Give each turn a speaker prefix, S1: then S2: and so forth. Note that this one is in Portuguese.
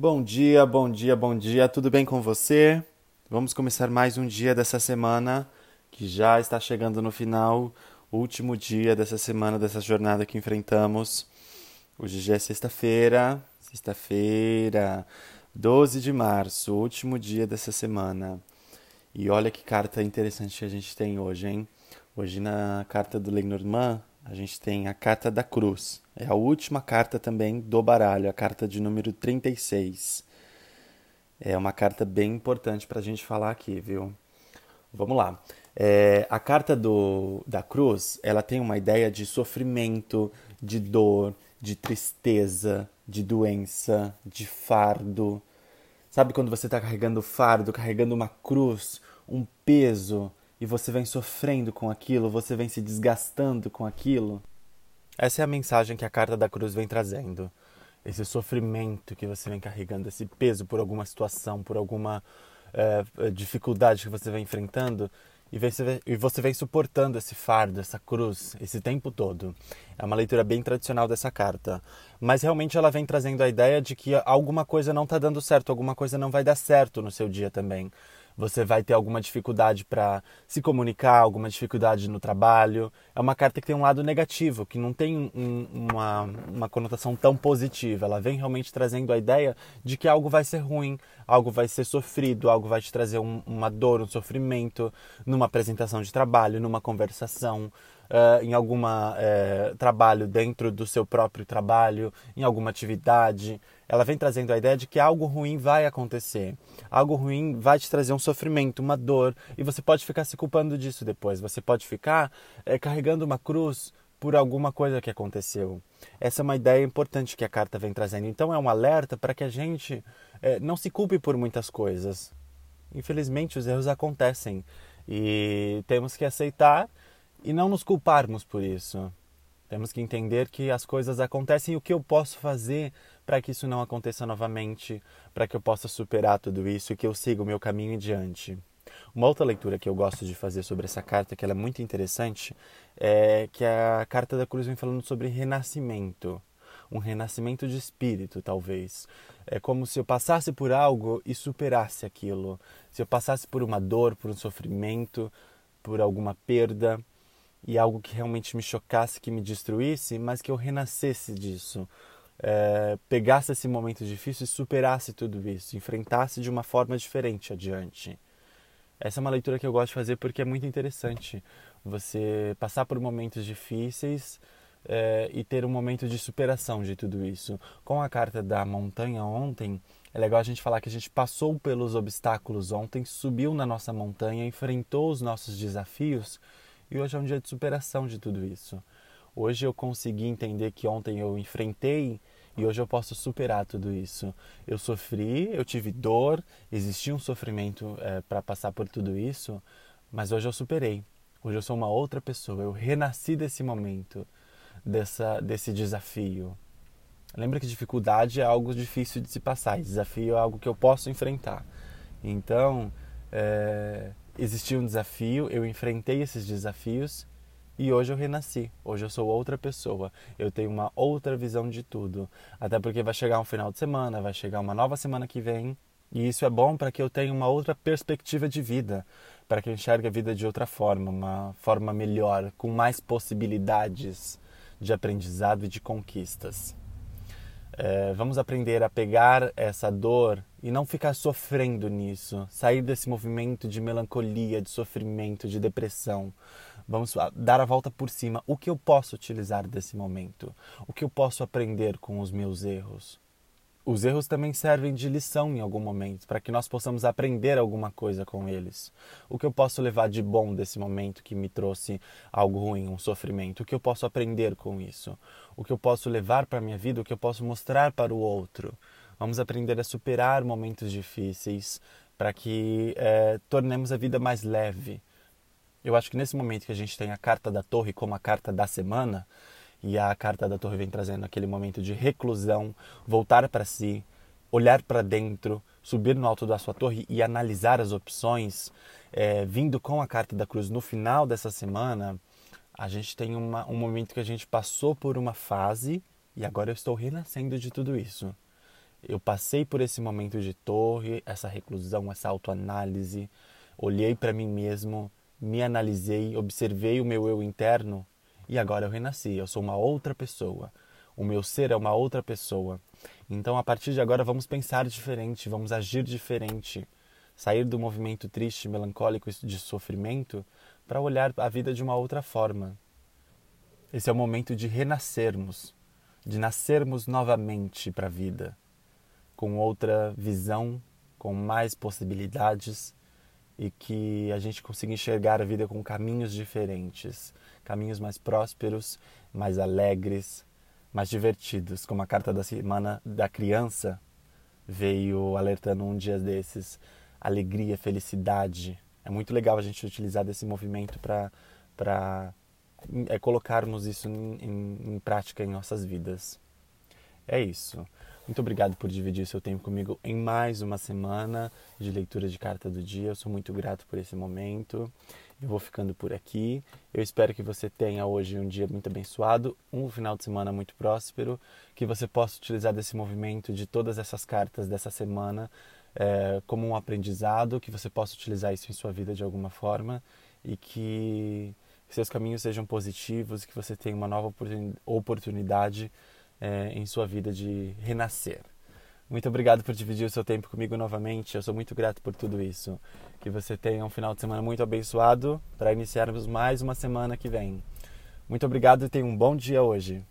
S1: Bom dia, bom dia, bom dia, tudo bem com você? Vamos começar mais um dia dessa semana que já está chegando no final, último dia dessa semana, dessa jornada que enfrentamos. Hoje já é sexta-feira, sexta-feira, 12 de março, último dia dessa semana. E olha que carta interessante que a gente tem hoje, hein? Hoje na carta do Lenormand, a gente tem a carta da cruz. É a última carta também do baralho, a carta de número 36. É uma carta bem importante para a gente falar aqui, viu? Vamos lá. É, a carta do, da cruz, ela tem uma ideia de sofrimento, de dor, de tristeza, de doença, de fardo. Sabe quando você está carregando fardo, carregando uma cruz, um peso, e você vem sofrendo com aquilo, você vem se desgastando com aquilo? Essa é a mensagem que a carta da cruz vem trazendo. Esse sofrimento que você vem carregando, esse peso por alguma situação, por alguma é, dificuldade que você vem enfrentando, e você, e você vem suportando esse fardo, essa cruz, esse tempo todo. É uma leitura bem tradicional dessa carta. Mas realmente ela vem trazendo a ideia de que alguma coisa não está dando certo, alguma coisa não vai dar certo no seu dia também você vai ter alguma dificuldade para se comunicar, alguma dificuldade no trabalho. É uma carta que tem um lado negativo, que não tem um, uma, uma conotação tão positiva. Ela vem realmente trazendo a ideia de que algo vai ser ruim, algo vai ser sofrido, algo vai te trazer um, uma dor, um sofrimento numa apresentação de trabalho, numa conversação. Uh, em algum uh, eh, trabalho dentro do seu próprio trabalho, em alguma atividade ela vem trazendo a ideia de que algo ruim vai acontecer. Algo ruim vai te trazer um sofrimento, uma dor, e você pode ficar se culpando disso depois. Você pode ficar é, carregando uma cruz por alguma coisa que aconteceu. Essa é uma ideia importante que a carta vem trazendo. Então é um alerta para que a gente não se culpe por muitas coisas. Infelizmente, os erros acontecem e temos que aceitar e não nos culparmos por isso. Temos que entender que as coisas acontecem e o que eu posso fazer para que isso não aconteça novamente, para que eu possa superar tudo isso e que eu siga o meu caminho adiante. Uma outra leitura que eu gosto de fazer sobre essa carta, que ela é muito interessante, é que a carta da cruz vem falando sobre renascimento, um renascimento de espírito, talvez. É como se eu passasse por algo e superasse aquilo. Se eu passasse por uma dor, por um sofrimento, por alguma perda, e algo que realmente me chocasse, que me destruísse, mas que eu renascesse disso é, pegasse esse momento difícil e superasse tudo isso, enfrentasse de uma forma diferente adiante. Essa é uma leitura que eu gosto de fazer porque é muito interessante você passar por momentos difíceis é, e ter um momento de superação de tudo isso. Com a carta da montanha ontem, é legal a gente falar que a gente passou pelos obstáculos ontem, subiu na nossa montanha, enfrentou os nossos desafios e hoje é um dia de superação de tudo isso. Hoje eu consegui entender que ontem eu enfrentei e hoje eu posso superar tudo isso. Eu sofri, eu tive dor, existia um sofrimento é, para passar por tudo isso, mas hoje eu superei. Hoje eu sou uma outra pessoa. Eu renasci desse momento, dessa, desse desafio. Lembra que dificuldade é algo difícil de se passar, desafio é algo que eu posso enfrentar. Então, é, existia um desafio, eu enfrentei esses desafios e hoje eu renasci, hoje eu sou outra pessoa, eu tenho uma outra visão de tudo. Até porque vai chegar um final de semana, vai chegar uma nova semana que vem, e isso é bom para que eu tenha uma outra perspectiva de vida, para que eu enxergue a vida de outra forma, uma forma melhor, com mais possibilidades de aprendizado e de conquistas. É, vamos aprender a pegar essa dor e não ficar sofrendo nisso, sair desse movimento de melancolia, de sofrimento, de depressão. Vamos dar a volta por cima. O que eu posso utilizar desse momento? O que eu posso aprender com os meus erros? Os erros também servem de lição em algum momento, para que nós possamos aprender alguma coisa com eles. O que eu posso levar de bom desse momento que me trouxe algo ruim, um sofrimento? O que eu posso aprender com isso? O que eu posso levar para a minha vida? O que eu posso mostrar para o outro? Vamos aprender a superar momentos difíceis para que é, tornemos a vida mais leve, eu acho que nesse momento que a gente tem a carta da torre como a carta da semana, e a carta da torre vem trazendo aquele momento de reclusão, voltar para si, olhar para dentro, subir no alto da sua torre e analisar as opções, é, vindo com a carta da cruz no final dessa semana, a gente tem uma, um momento que a gente passou por uma fase e agora eu estou renascendo de tudo isso. Eu passei por esse momento de torre, essa reclusão, essa autoanálise, olhei para mim mesmo, me analisei, observei o meu eu interno e agora eu renasci. Eu sou uma outra pessoa. O meu ser é uma outra pessoa. Então, a partir de agora, vamos pensar diferente, vamos agir diferente. Sair do movimento triste, melancólico de sofrimento para olhar a vida de uma outra forma. Esse é o momento de renascermos, de nascermos novamente para a vida, com outra visão, com mais possibilidades e que a gente consiga enxergar a vida com caminhos diferentes, caminhos mais prósperos, mais alegres, mais divertidos, como a carta da semana da criança veio alertando um dia desses, alegria, felicidade. É muito legal a gente utilizar desse movimento para é, colocarmos isso em, em, em prática em nossas vidas. É isso. Muito obrigado por dividir seu tempo comigo em mais uma semana de leitura de carta do dia. Eu sou muito grato por esse momento. Eu vou ficando por aqui. Eu espero que você tenha hoje um dia muito abençoado, um final de semana muito próspero, que você possa utilizar desse movimento de todas essas cartas dessa semana é, como um aprendizado, que você possa utilizar isso em sua vida de alguma forma e que seus caminhos sejam positivos, que você tenha uma nova oportunidade é, em sua vida de renascer. Muito obrigado por dividir o seu tempo comigo novamente. Eu sou muito grato por tudo isso. Que você tenha um final de semana muito abençoado para iniciarmos mais uma semana que vem. Muito obrigado e tenha um bom dia hoje.